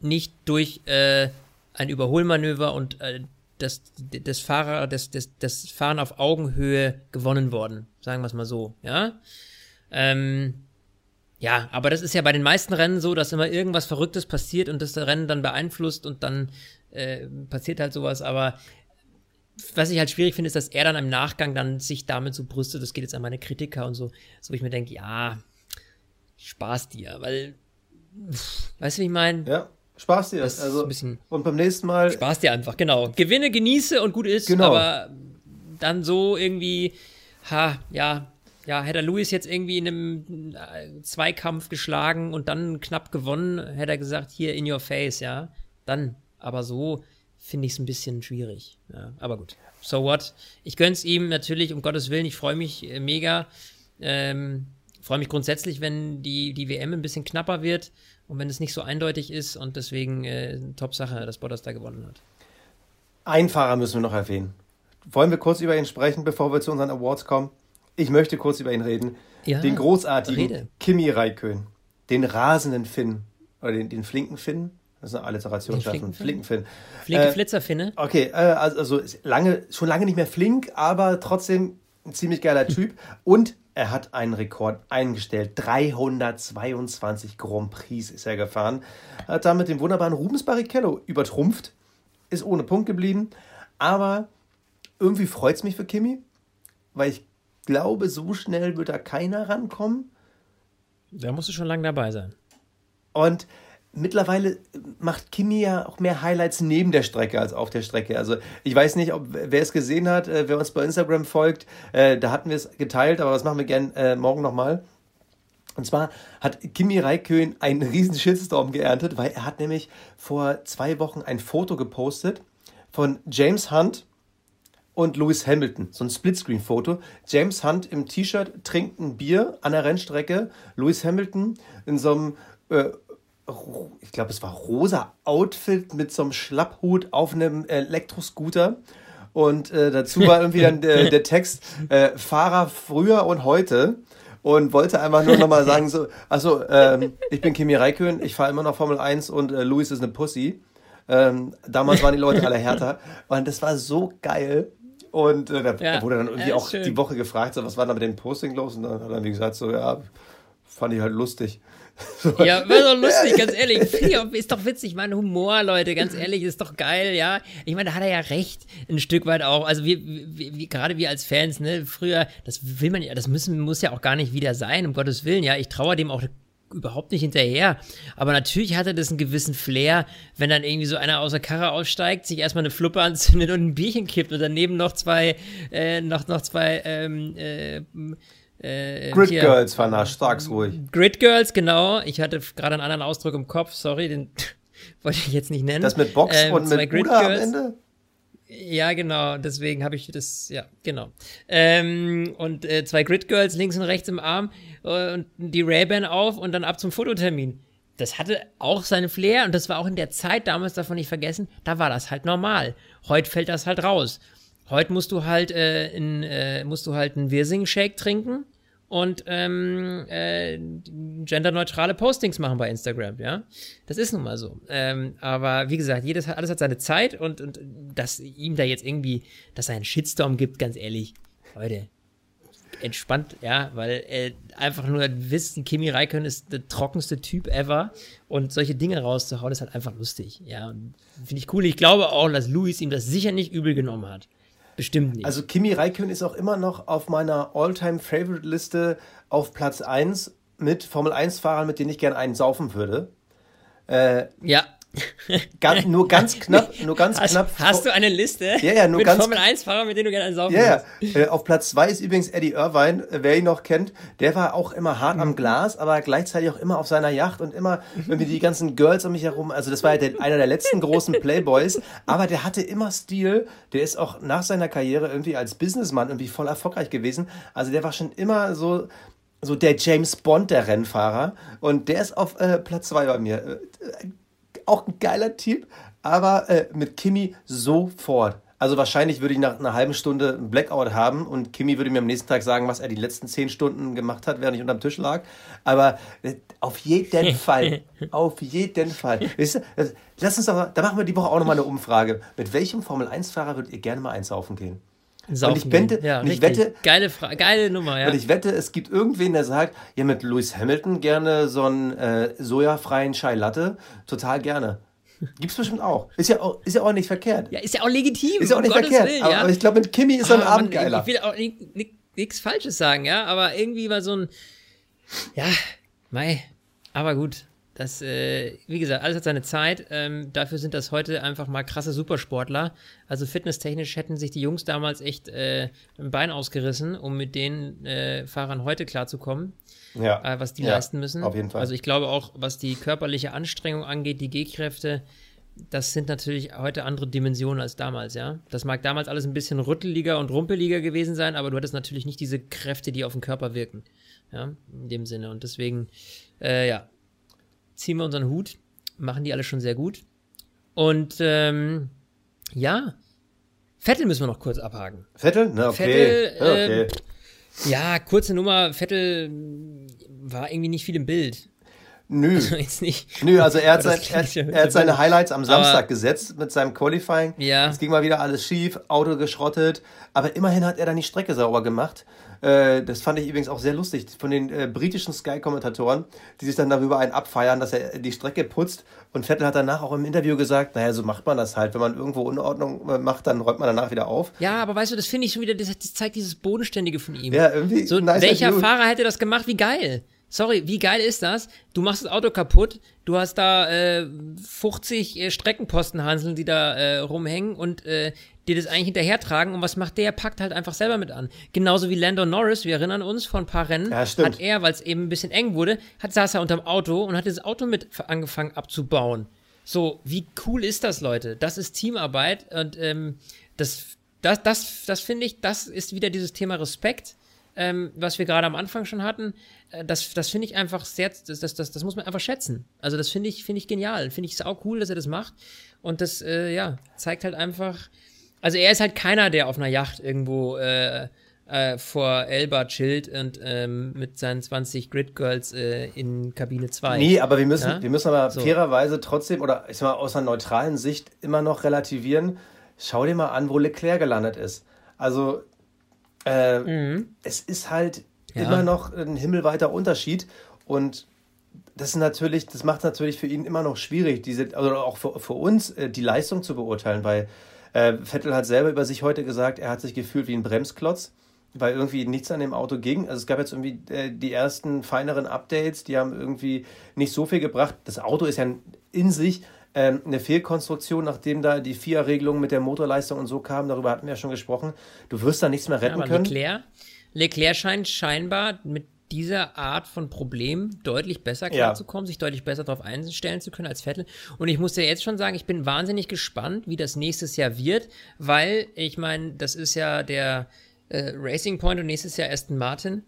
nicht durch äh, ein Überholmanöver und äh, das, das, Fahrer, das, das, das Fahren auf Augenhöhe gewonnen worden, sagen wir es mal so, ja. Ähm, Ja, aber das ist ja bei den meisten Rennen so, dass immer irgendwas Verrücktes passiert und das Rennen dann beeinflusst und dann äh, passiert halt sowas. Aber was ich halt schwierig finde, ist, dass er dann im Nachgang dann sich damit so brüstet, das geht jetzt an meine Kritiker und so, so ich mir denke, ja, Spaß dir, weil, pff, weißt du, wie ich meine? Ja, Spaß dir. Das also, ein bisschen und beim nächsten Mal. Spaß dir einfach, genau. Gewinne, genieße und gut ist, Genau. aber dann so irgendwie, ha, ja, ja, hätte er Lewis jetzt irgendwie in einem äh, Zweikampf geschlagen und dann knapp gewonnen, hätte er gesagt, hier in your face, ja, dann, aber so finde ich es ein bisschen schwierig, ja, aber gut. So what? Ich gönn's ihm natürlich, um Gottes Willen, ich freue mich äh, mega, ähm, freue mich grundsätzlich, wenn die, die WM ein bisschen knapper wird und wenn es nicht so eindeutig ist und deswegen äh, Top-Sache, dass Bottas da gewonnen hat. Einen Fahrer müssen wir noch erwähnen. Wollen wir kurz über ihn sprechen, bevor wir zu unseren Awards kommen? Ich möchte kurz über ihn reden. Ja, den großartigen rede. Kimi Räikkönen. Den rasenden Finn. Oder den, den flinken Finn. Das ist eine Alliteration schaffen. flinken Finn? Flinke Äh, Flitzerfinne. Okay, äh, also, also lange, schon lange nicht mehr flink, aber trotzdem ein ziemlich geiler Typ. Und er hat einen Rekord eingestellt. 322 Grand Prix ist er gefahren. Hat damit den wunderbaren Rubens Barrichello übertrumpft. Ist ohne Punkt geblieben. Aber irgendwie freut es mich für Kimi, weil ich glaube, so schnell wird da keiner rankommen. Da musst du schon lange dabei sein. Und mittlerweile macht Kimi ja auch mehr Highlights neben der Strecke als auf der Strecke. Also ich weiß nicht, ob wer es gesehen hat, äh, wer uns bei Instagram folgt, äh, da hatten wir es geteilt, aber das machen wir gern äh, morgen nochmal. Und zwar hat Kimi Räikkönen einen riesen Shitstorm geerntet, weil er hat nämlich vor zwei Wochen ein Foto gepostet von James Hunt und Lewis Hamilton. So ein Splitscreen-Foto. James Hunt im T-Shirt trinkt ein Bier an der Rennstrecke. Lewis Hamilton in so einem, äh, ich glaube, es war rosa Outfit mit so einem Schlapphut auf einem Elektroscooter. Und äh, dazu war irgendwie dann der, der Text äh, Fahrer früher und heute. Und wollte einfach nur nochmal sagen, so, also ähm, ich bin Kimi Räikkönen, ich fahre immer noch Formel 1 und äh, Louis ist eine Pussy. Ähm, damals waren die Leute alle härter. Und das war so geil. Und äh, da Ja, wurde dann irgendwie ja, auch schön. die Woche gefragt, so, was war da mit dem Posting los? Und dann hat er wie gesagt, so, ja, fand ich halt lustig. So, Ja, war doch lustig, ganz ehrlich. Ist doch witzig, mein Humor, Leute, ganz ehrlich, ist doch geil, ja. Ich meine, da hat er ja recht, ein Stück weit auch. Also wir, wir, wir gerade wir als Fans, ne, früher, das will man ja, das müssen, muss ja auch gar nicht wieder sein, um Gottes Willen, ja. Ich traue dem auch überhaupt nicht hinterher. Aber natürlich hatte das einen gewissen Flair, wenn dann irgendwie so einer aus der Karre aussteigt, sich erstmal eine Fluppe anzündet und ein Bierchen kippt und daneben noch zwei, äh, noch, noch zwei, ähm, äh, äh, Grid hier- Girls vernascht, sag's ruhig. Grid Girls, genau. Ich hatte gerade einen anderen Ausdruck im Kopf, sorry, den wollte ich jetzt nicht nennen. Das mit Box Ähm, und mit Grid Buda am Girls. Ende? Ja, genau, deswegen habe ich das, ja, genau. Ähm, und äh, zwei Grid Girls links und rechts im Arm äh, und die Ray-Ban auf und dann ab zum Fototermin. Das hatte auch seinen Flair und das war auch in der Zeit damals, davon nicht vergessen, da war das halt normal. Heute fällt das halt raus. Heute musst du halt, äh, in, äh, musst du halt einen Wirsing-Shake trinken und ähm, äh, genderneutrale Postings machen bei Instagram, ja. Das ist nun mal so. Ähm, aber wie gesagt, jedes alles hat seine Zeit und, und dass ihm da jetzt irgendwie, dass er einen Shitstorm gibt, ganz ehrlich, Leute, entspannt, ja, weil äh, einfach nur wissen, Kimi Räikkönen ist der trockenste Typ ever und solche Dinge rauszuhauen, ist halt einfach lustig, ja. Finde ich cool. Ich glaube auch, dass Luis ihm das sicher nicht übel genommen hat. Bestimmt nicht. Also Kimi Räikkönen ist auch immer noch auf meiner All-Time-Favorite-Liste auf Platz 1 mit Formel-1-Fahrern, mit denen ich gerne einen saufen würde. Äh, ja. Ganz, nur ganz knapp, nur ganz Hast, knapp. hast du eine Liste? Ja, ja, nur mit ganz- Formel 1-Fahrer, mit denen du gerne einen saufen Ja, ja. willst? Äh, auf Platz 2 ist übrigens Eddie Irvine, äh, wer ihn noch kennt. Der war auch immer hart Mhm. am Glas, aber gleichzeitig auch immer auf seiner Yacht und immer irgendwie die ganzen Girls um mich herum. Also das war ja der, einer der letzten großen Playboys. Aber der hatte immer Stil. Der ist auch nach seiner Karriere irgendwie als Businessman irgendwie voll erfolgreich gewesen. Also der war schon immer so so der James Bond der Rennfahrer und der ist auf äh, Platz 2 bei mir. Äh, auch ein geiler Typ, aber äh, mit Kimi sofort. Also wahrscheinlich würde ich nach einer halben Stunde einen Blackout haben und Kimi würde mir am nächsten Tag sagen, was er die letzten zehn Stunden gemacht hat, während ich unterm Tisch lag. Aber äh, auf jeden Fall, auf jeden Fall. Weißt du, äh, lass uns doch, da machen wir die Woche auch nochmal eine Umfrage. Mit welchem Formel-1-Fahrer würdet ihr gerne mal einsaufen gehen? Und ich, wette, ja, und ich wette, geile, Fra geile Nummer, ja. Und ich wette, es gibt irgendwen, der sagt, ja, mit Lewis Hamilton gerne so einen äh, sojafreien Chai Latte. Total gerne. Gibt's bestimmt auch. Ist ja auch, ist ja auch nicht verkehrt. Ja, ist ja auch legitim. Ist ja auch nicht Gottes verkehrt. Willen, aber, ja. aber ich glaube, mit Kimi ist so ein Aber Abend geiler. Ich will auch nichts Falsches sagen, ja, aber irgendwie war so ein, ja, mei, aber gut. Das, äh, wie gesagt, alles hat seine Zeit. Ähm, dafür sind das heute einfach mal krasse Supersportler. Also fitnesstechnisch hätten sich die Jungs damals echt äh, ein Bein ausgerissen, um mit den äh, Fahrern heute klarzukommen, Ja. äh, was die Ja, leisten müssen. Auf jeden Fall. Also ich glaube auch, was die körperliche Anstrengung angeht, die G-Kräfte, das sind natürlich heute andere Dimensionen als damals, ja. Das mag damals alles ein bisschen rütteliger und rumpeliger gewesen sein, aber du hattest natürlich nicht diese Kräfte, die auf den Körper wirken. Ja, in dem Sinne. Und deswegen, äh, ja, ziehen wir unseren Hut, machen die alle schon sehr gut. Und ähm, ja, Vettel müssen wir noch kurz abhaken. Vettel? Na, okay. Vettel, Ja, okay. ähm, Ja, kurze Nummer, Vettel war irgendwie nicht viel im Bild. Nö. Jetzt nicht. Nö, also er hat, sein, er, er hat seine Highlights am Samstag Aber- gesetzt mit seinem Qualifying. Ja. Es ging mal wieder alles schief, Auto geschrottet, aber immerhin hat er dann die Strecke sauber gemacht. Äh, das fand ich übrigens auch sehr lustig von den äh, britischen Sky-Kommentatoren, die sich dann darüber einen abfeiern, dass er die Strecke putzt. Und Vettel hat danach auch im Interview gesagt, naja, so macht man das halt. Wenn man irgendwo Unordnung äh, macht, dann räumt man danach wieder auf. Ja, aber weißt du, das finde ich schon wieder, das, das zeigt dieses Bodenständige von ihm. Ja, irgendwie So, nicer welcher. Fahrer hätte das gemacht? Wie geil. Sorry, wie geil ist das? Du machst das Auto kaputt, du hast da äh, 50 äh, Streckenpostenhanseln, die da äh, rumhängen und äh, dir das eigentlich hinterhertragen. Und was macht der? Packt halt einfach selber mit an. Genauso wie Lando Norris, wir erinnern uns, vor ein paar Rennen Ja, hat er, weil es eben ein bisschen eng wurde, hat, saß er unterm Auto und hat das Auto mit angefangen abzubauen. So, wie cool ist das, Leute? Das ist Teamarbeit und ähm, das, das, das, das finde ich, das ist wieder dieses Thema Respekt, ähm, was wir gerade am Anfang schon hatten. Äh, das das finde ich einfach sehr, das, das, das, das muss man einfach schätzen. Also das finde ich, finde ich genial. Finde ich auch cool, dass er das macht. Und das, äh, ja, zeigt halt einfach, also er ist halt keiner, der auf einer Yacht irgendwo äh, äh, vor Elba chillt und ähm, mit seinen 20 Grid Girls äh, in Kabine 2. Nee, aber wir müssen, Ja? wir müssen aber So. fairerweise trotzdem, oder ich sag mal, aus einer neutralen Sicht immer noch relativieren. Schau dir mal an, wo Leclerc gelandet ist. Also, äh, es ist halt Ja. immer noch ein himmelweiter Unterschied. Und das ist natürlich, das macht natürlich für ihn immer noch schwierig, diese, also auch für, für uns, äh, die Leistung zu beurteilen, weil äh, Vettel hat selber über sich heute gesagt, er hat sich gefühlt wie ein Bremsklotz, weil irgendwie nichts an dem Auto ging. Also es gab jetzt irgendwie äh, die ersten feineren Updates, die haben irgendwie nicht so viel gebracht. Das Auto ist ja in sich ähm, eine Fehlkonstruktion, nachdem da die FIA-Regelung mit der Motorleistung und so kam. Darüber hatten wir ja schon gesprochen. Du wirst da nichts mehr retten Aber können. Leclerc, Leclerc scheint scheinbar mit dieser Art von Problem deutlich besser Ja. klarzukommen, sich deutlich besser darauf einstellen zu können als Vettel. Und ich muss dir jetzt schon sagen, ich bin wahnsinnig gespannt, wie das nächstes Jahr wird, weil ich meine, das ist ja der äh, Racing Point und nächstes Jahr Aston Martin.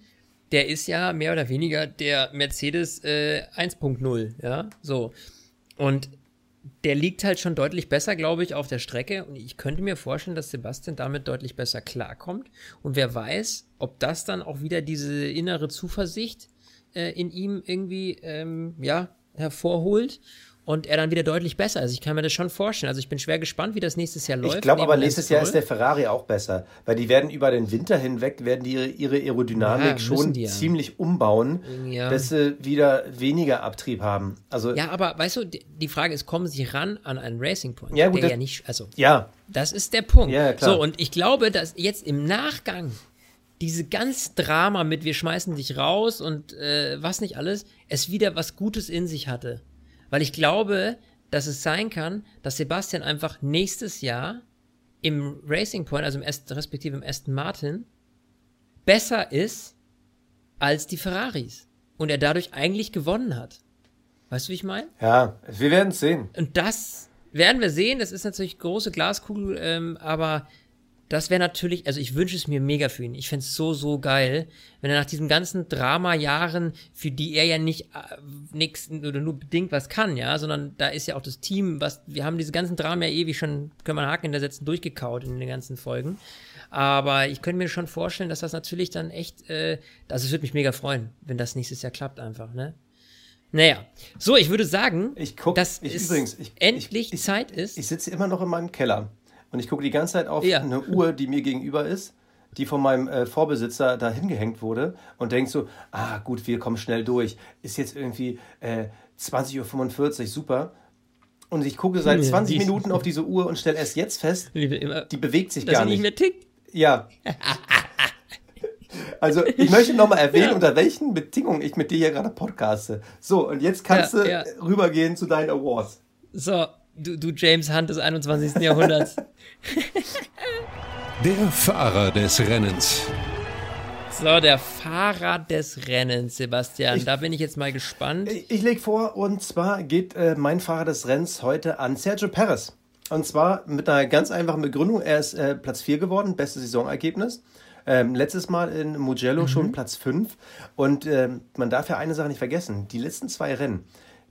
Der ist ja mehr oder weniger der Mercedes äh, 1.0, ja, so. Und der liegt halt schon deutlich besser, glaube ich, auf der Strecke. Und ich könnte mir vorstellen, dass Sebastian damit deutlich besser klarkommt. Und wer weiß, ob das dann auch wieder diese innere Zuversicht äh, in ihm irgendwie, ähm, ja, hervorholt. Und er dann wieder deutlich besser ist. Ich kann mir das schon vorstellen. Also ich bin schwer gespannt, wie das nächstes Jahr läuft. Ich glaube aber nächstes Jahr ist der Ferrari auch besser, weil die werden über den Winter hinweg, werden die ihre, ihre Aerodynamik Ja, schon ja. ziemlich umbauen, Ja. dass sie wieder weniger Abtrieb haben. Also Ja, aber weißt du, die die Frage ist, kommen sie ran an einen Racing Point? Ja, gut, der das- ja nicht, also ja, Das ist der Punkt. Ja, ja, klar. So, und ich glaube, dass jetzt im Nachgang diese ganz Drama mit wir schmeißen dich raus und äh, was nicht alles, es wieder was Gutes in sich hatte. Weil ich glaube, dass es sein kann, dass Sebastian einfach nächstes Jahr im Racing Point, also im Aston, respektive im Aston Martin, besser ist als die Ferraris. Und er dadurch eigentlich gewonnen hat. Weißt du, wie ich meine? ja, wir werden es sehen. Und das werden wir sehen. Das ist natürlich große Glaskugel, ähm, aber das wäre natürlich, also ich wünsche es mir mega für ihn. Ich fände es so, so geil, wenn er nach diesen ganzen Drama-Jahren, für die er ja nicht äh, nix oder nur bedingt was kann, ja, sondern da ist ja auch das Team, was, wir haben diese ganzen Drama ja ewig schon, können wir einen Haken hintersetzen, durchgekaut in den ganzen Folgen. Aber ich könnte mir schon vorstellen, dass das natürlich dann echt, äh, also es würde mich mega freuen, wenn das nächstes Jahr klappt einfach, ne? Naja, so, ich würde sagen, Ich guck- dass ich es übrigens, ich- endlich ich- Zeit ist. Ich sitze immer noch in meinem Keller und ich gucke die ganze Zeit auf Ja. eine Uhr, die mir gegenüber ist, die von meinem äh, Vorbesitzer da hingehängt wurde und denk so, ah gut, wir kommen schnell durch. Ist jetzt irgendwie äh, 20.45 Uhr, super. Und ich gucke seit Ja, 20 die ist- Minuten auf diese Uhr und stelle erst jetzt fest, die bewegt sich gar nicht nicht. mehr tickt. Ja. Also, ich möchte nochmal erwähnen, unter welchen Bedingungen ich mit dir hier gerade podcaste. So, und jetzt kannst Ja, du ja. rübergehen zu deinen Awards. So, du, du James Hunt des 21. Jahrhunderts. Der Fahrer des Rennens. So, der Fahrer des Rennens, Sebastian. Ich- da bin ich jetzt mal gespannt. Ich, ich lege vor, und zwar geht äh, mein Fahrer des Rennens heute an Sergio Perez. Und zwar mit einer ganz einfachen Begründung. Er ist äh, Platz 4 geworden, bestes Saisonergebnis. Ähm, letztes Mal in Mugello schon Platz 5. Und ähm, man darf ja eine Sache nicht vergessen. Die letzten zwei Rennen,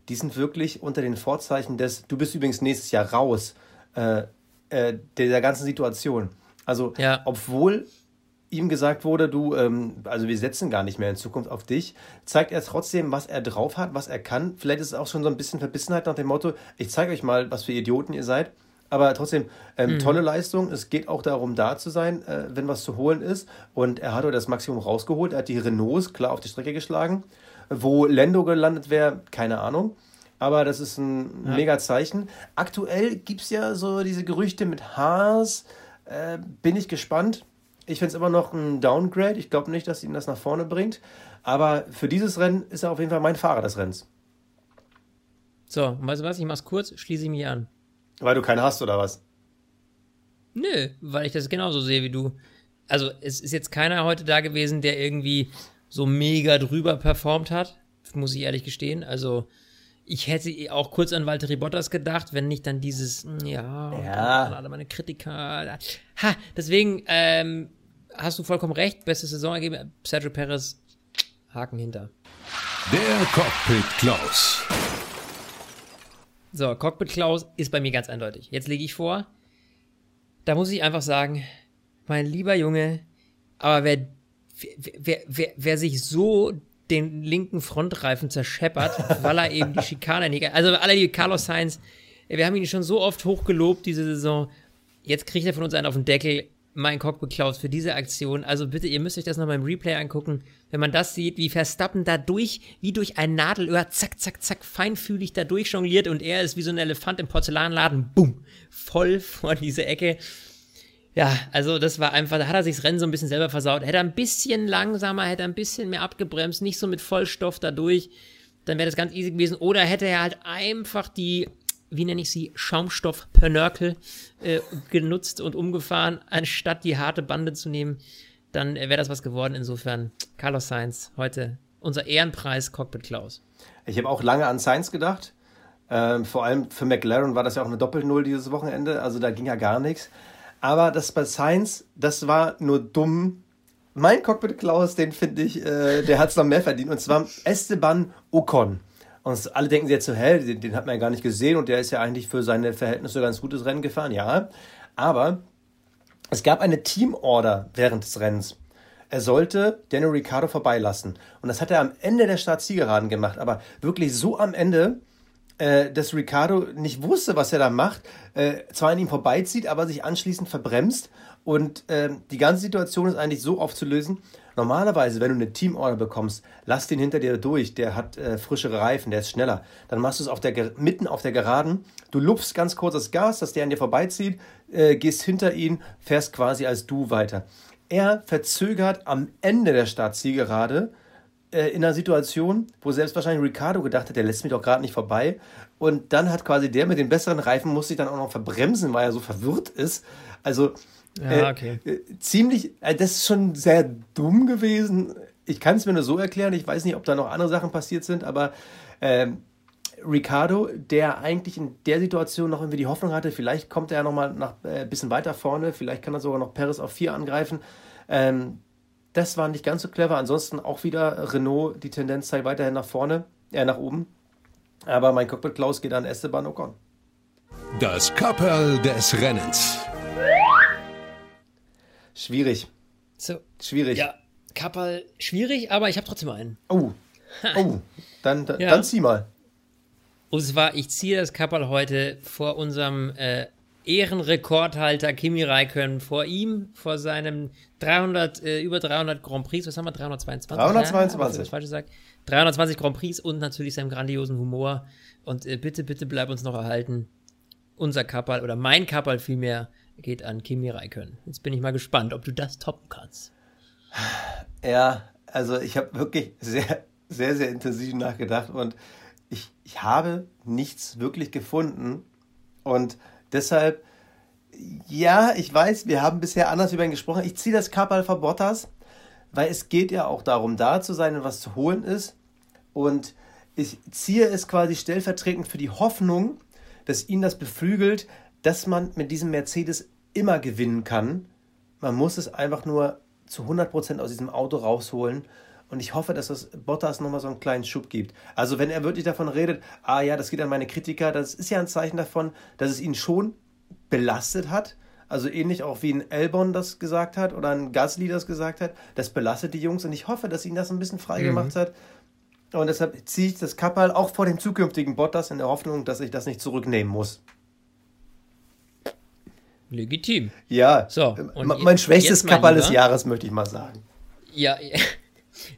die sind wirklich unter den Vorzeichen des, du bist übrigens nächstes Jahr raus, äh, äh, der ganzen Situation. Also, Ja. obwohl ihm gesagt wurde, du, ähm, also wir setzen gar nicht mehr in Zukunft auf dich, zeigt er trotzdem, was er drauf hat, was er kann. Vielleicht ist es auch schon so ein bisschen Verbissenheit nach dem Motto, ich zeige euch mal, was für Idioten ihr seid. Aber trotzdem, ähm, tolle Leistung. Es geht auch darum, da zu sein, äh, wenn was zu holen ist. Und er hat das Maximum rausgeholt. Er hat die Renaults klar auf die Strecke geschlagen. Wo Lando gelandet wäre, keine Ahnung. Aber das ist ein mega Zeichen. Aktuell gibt es ja so diese Gerüchte mit Haas. Äh, bin ich gespannt. Ich finde es immer noch ein Downgrade. Ich glaube nicht, dass ihn das nach vorne bringt. Aber für dieses Rennen ist er auf jeden Fall mein Fahrer des Rennens. So, weißt du was? Ich mach's kurz, schließe ich mich an. Weil du keinen hast oder was? Nö, weil ich das genauso sehe wie du. Also, es ist jetzt keiner heute da gewesen, der irgendwie so mega drüber performt hat. Muss ich ehrlich gestehen. Also, ich hätte auch kurz an Valtteri Bottas gedacht, wenn nicht dann dieses, mm, ja, Ja. alle meine Kritiker. Ha, deswegen ähm, hast du vollkommen recht. Bestes Saisonergebnis, Sergio Perez, Haken hinter. Der Cockpit Klaus. So, Cockpit Klaus ist bei mir ganz eindeutig. Jetzt lege ich vor, da muss ich einfach sagen, mein lieber Junge, aber wer, wer, wer, wer, sich so den linken Frontreifen zerscheppert, weil er eben die Schikane nicht, also alle die Carlos Sainz, wir haben ihn schon so oft hochgelobt diese Saison, jetzt kriegt er von uns einen auf den Deckel, mein Cockpit Klaus für diese Aktion. Also bitte, ihr müsst euch das nochmal im Replay angucken. Wenn man das sieht, wie Verstappen da durch, wie durch ein Nadelöhr, zack, zack, zack, feinfühlig da durchjongliert und er ist wie so ein Elefant im Porzellanladen, bumm, voll vor diese Ecke. Ja, also das war einfach, da hat er sich das Rennen so ein bisschen selber versaut. Hätte er ein bisschen langsamer, hätte er ein bisschen mehr abgebremst, nicht so mit Vollstoff da durch, dann wäre das ganz easy gewesen. Oder hätte er halt einfach die, wie nenne ich sie, Schaumstoff-Pernörkel äh, genutzt und umgefahren, anstatt die harte Bande zu nehmen, dann wäre das was geworden. Insofern, Carlos Sainz, heute unser Ehrenpreis Cockpit Klaus. Ich habe auch lange an Sainz gedacht. Ähm, vor allem für McLaren war das ja auch eine Doppel-Null dieses Wochenende. Also da ging ja gar nichts. Aber das bei Sainz, das war nur dumm. Mein Cockpit Klaus, den finde ich, äh, der hat es noch mehr verdient. Und zwar Esteban Ocon. Und alle denken jetzt so, hä, den, den hat man ja gar nicht gesehen und der ist ja eigentlich für seine Verhältnisse ganz gutes Rennen gefahren. Ja, aber es gab eine Teamorder während des Rennens. Er sollte Daniel Ricciardo vorbeilassen. Und das hat er am Ende der Startzielgeraden gemacht. Aber wirklich so am Ende, äh, dass Ricciardo nicht wusste, was er da macht. Äh, zwar an ihm vorbeizieht, aber sich anschließend verbremst. Und äh, die ganze Situation ist eigentlich so aufzulösen. Normalerweise, wenn du eine Teamorder bekommst, lass den hinter dir durch. Der hat äh, frischere Reifen, der ist schneller. Dann machst du es auf der, mitten auf der Geraden. Du lupfst ganz kurz das Gas, dass der an dir vorbeizieht, äh, gehst hinter ihn, fährst quasi als du weiter. Er verzögert am Ende der Startzielgerade äh, in einer Situation, wo selbst wahrscheinlich Ricardo gedacht hat, der lässt mich doch gerade nicht vorbei. Und dann hat quasi der mit den besseren Reifen, muss sich dann auch noch verbremsen, weil er so verwirrt ist. Also Ja, okay. äh, ziemlich, äh, das ist schon sehr dumm gewesen. Ich kann es mir nur so erklären. Ich weiß nicht, ob da noch andere Sachen passiert sind, aber ähm, Ricardo, der eigentlich in der Situation noch irgendwie die Hoffnung hatte, vielleicht kommt er ja noch mal nach äh, bisschen weiter vorne, vielleicht kann er sogar noch Perez auf 4 angreifen. Ähm, das war nicht ganz so clever. Ansonsten auch wieder Renault, die Tendenz zeigt weiterhin nach vorne, äh, nach oben. Aber mein Cockpit Klaus geht an Esteban Ocon. Das Kapperl des Rennens. Schwierig, So, schwierig. ja, Kappel, schwierig, aber ich habe trotzdem einen. Oh, oh, dann, dann, Ja. dann zieh mal. Und zwar, ich ziehe das Kappel heute vor unserem äh, Ehrenrekordhalter Kimi Räikkönen vor ihm, vor seinem 300, äh, über 300 Grand Prix, was haben wir, 322? 322. Ja, falsch gesagt. 320 Grand Prix und natürlich seinem grandiosen Humor. Und äh, bitte, bitte bleib uns noch erhalten. Unser Kapperl oder mein Kapperl vielmehr geht an Kimi Räikkönen. Jetzt bin ich mal gespannt, ob du das toppen kannst. Ja, also ich habe wirklich sehr, sehr, sehr intensiv nachgedacht und ich, ich habe nichts wirklich gefunden. Und deshalb, ja, ich weiß, wir haben bisher anders über ihn gesprochen. Ich ziehe das Kapal vor Bottas, weil es geht ja auch darum, da zu sein und was zu holen ist. Und ich ziehe es quasi stellvertretend für die Hoffnung, dass ihn das beflügelt, dass man mit diesem Mercedes immer gewinnen kann. Man muss es einfach nur zu 100% aus diesem Auto rausholen. Und ich hoffe, dass das Bottas nochmal so einen kleinen Schub gibt. Also wenn er wirklich davon redet, ah ja, das geht an meine Kritiker, das ist ja ein Zeichen davon, dass es ihn schon belastet hat. Also ähnlich auch wie ein Elbon das gesagt hat oder ein Gasly das gesagt hat. Das belastet die Jungs und ich hoffe, dass ihn das ein bisschen frei gemacht mhm. hat. Und deshalb ziehe ich das Kappal auch vor dem zukünftigen Bottas in der Hoffnung, dass ich das nicht zurücknehmen muss. Legitim. Ja, so, mein schwächstes Kappal des Jahres, möchte ich mal sagen. Ja,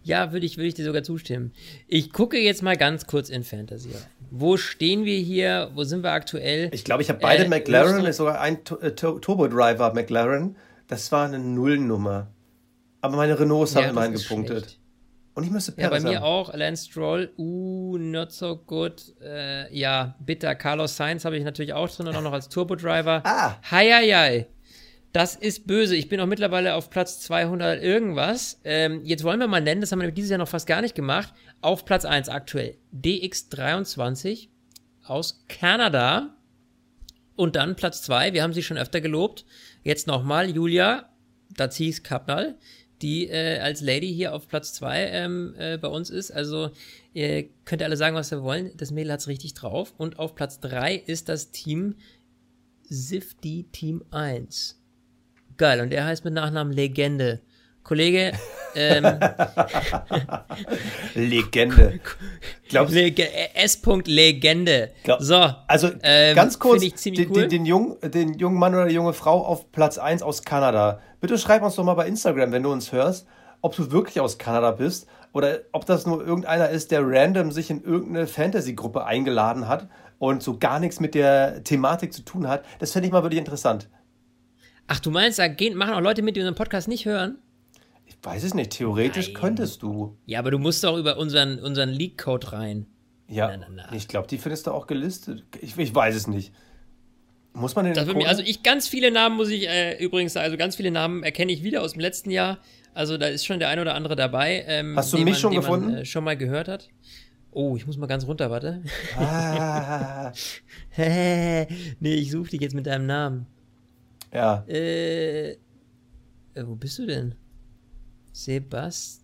ja, würde ich, würd ich dir sogar zustimmen. Ich gucke jetzt mal ganz kurz in Fantasy rein. Wo stehen wir hier? Wo sind wir aktuell? Ich glaube, ich habe beide äh, McLaren, ist sogar ein äh, Turbo Driver McLaren. Das war eine Nullnummer. Aber meine Renaults ja, haben immerhin gepunktet. Schlecht. Und ich müsste Perez Ja, bei mir haben. auch. Lance Stroll, uh, not so good. Äh, ja, bitter. Carlos Sainz habe ich natürlich auch drin und auch noch als Turbo Driver. Ah. Hi. Das ist böse. Ich bin auch mittlerweile auf Platz 200 irgendwas. Ähm, jetzt wollen wir mal nennen, das haben wir dieses Jahr noch fast gar nicht gemacht. Auf Platz 1 aktuell DX23 aus Kanada. Und dann Platz 2, wir haben sie schon öfter gelobt. Jetzt nochmal Julia Dazis Kapnal, die äh, als Lady hier auf Platz 2 ähm, äh, bei uns ist. Also ihr könnt alle sagen, was wir wollen. Das Mädel hat's richtig drauf. Und auf Platz 3 ist das Team Sifty Team 1. Geil, und er heißt mit Nachnamen Legende. Kollege, ähm, Legende. Glaubst Lege S. Legende. Glaub, so. Also ähm, ganz kurz, den, cool. den, jungen, den jungen Mann oder die junge Frau auf Platz 1 aus Kanada. Bitte schreib uns doch mal bei Instagram, wenn du uns hörst, ob du wirklich aus Kanada bist oder ob das nur irgendeiner ist, der random sich in irgendeine Fantasy-Gruppe eingeladen hat und so gar nichts mit der Thematik zu tun hat. Das fände ich mal wirklich interessant. Ach, du meinst, da gehen, machen auch Leute mit, die unseren Podcast nicht hören? Ich weiß es nicht. Theoretisch Nein. könntest du. Ja, aber du musst doch über unseren, unseren Leak-Code rein. Ja, na, na, na. ich glaube, die findest du auch gelistet. Ich, ich weiß es nicht. Muss man den das mir, Also ich, ganz viele Namen muss ich äh, übrigens sagen, also ganz viele Namen erkenne ich wieder aus dem letzten Jahr. Also da ist schon der ein oder andere dabei. Ähm, Hast du mich man, schon gefunden? Man, äh, schon mal gehört hat. Oh, ich muss mal ganz runter, warte. Ah. nee, ich suche dich jetzt mit deinem Namen. Ja. Äh, äh, wo bist du denn? Sebastian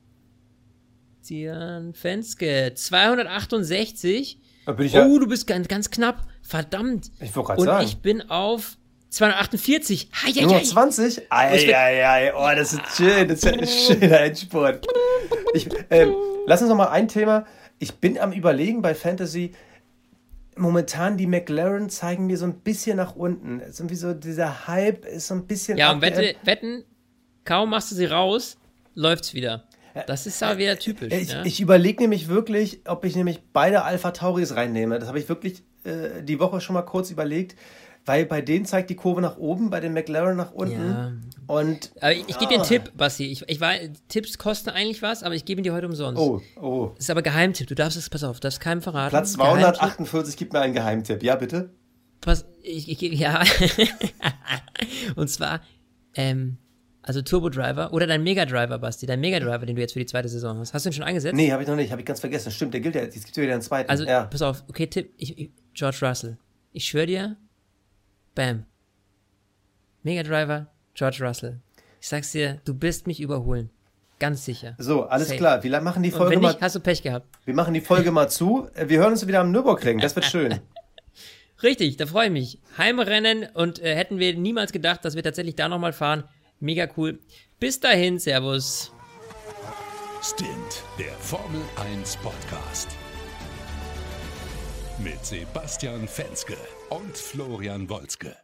Fenske. 268. bin ich ja oh, du bist ganz, ganz knapp. Verdammt. Ich wollte gerade sagen. Und ich bin auf 248. Hi, hi, hi. 20? Ei, ei, ei. Oh, das ist schön. Das ist ein schöner Endspurt. Ich, äh, lass uns noch mal ein Thema. Ich bin am überlegen bei Fantasy, momentan die McLaren zeigen mir so ein bisschen nach unten. Es ist irgendwie so, dieser Hype ist so ein bisschen. Ja, und wette, wetten, kaum machst du sie raus, läuft's wieder. Das ist ja wieder typisch. Ich, ja? ich überlege nämlich wirklich, ob ich nämlich beide Alpha Tauris reinnehme. Das habe ich wirklich äh, die Woche schon mal kurz überlegt weil bei denen zeigt die Kurve nach oben, bei den McLaren nach unten. Ja. Und, aber ich, ich gebe dir einen ah. Tipp, Basti. Ich, ich war, Tipps kosten eigentlich was, aber ich gebe ihn dir heute umsonst. Oh, oh. Das ist aber Geheimtipp. Du darfst es, pass auf, darfst keinem verraten. Platz 248 gibt mir einen Geheimtipp. Ja, bitte? Pass, ich, ich gebe, ja. Und zwar, ähm, also Turbo Driver oder dein Mega Driver, Basti, dein Mega Driver, den du jetzt für die zweite Saison hast. Hast du ihn schon eingesetzt? Nee, habe ich noch nicht, habe ich ganz vergessen. Stimmt, der gilt ja, jetzt gibt es wieder einen zweiten. Also, ja. pass auf, okay, Tipp, ich, ich, George Russell. Ich schwöre dir, Bam. Mega Driver, George Russell. Ich sag's dir, du bist mich überholen. Ganz sicher. So, alles Safe. klar. Wir machen die Folge Und wenn nicht, mal. Hast du Pech gehabt. Wir machen die Folge mal zu. Wir hören uns wieder am Nürburgring. Das wird schön. Richtig, da freue ich mich. Heimrennen und äh, hätten wir niemals gedacht, dass wir tatsächlich da nochmal fahren. Mega cool. Bis dahin, Servus. Stint, der Formel 1 Podcast. Mit Sebastian Fenske und Florian Wolzke.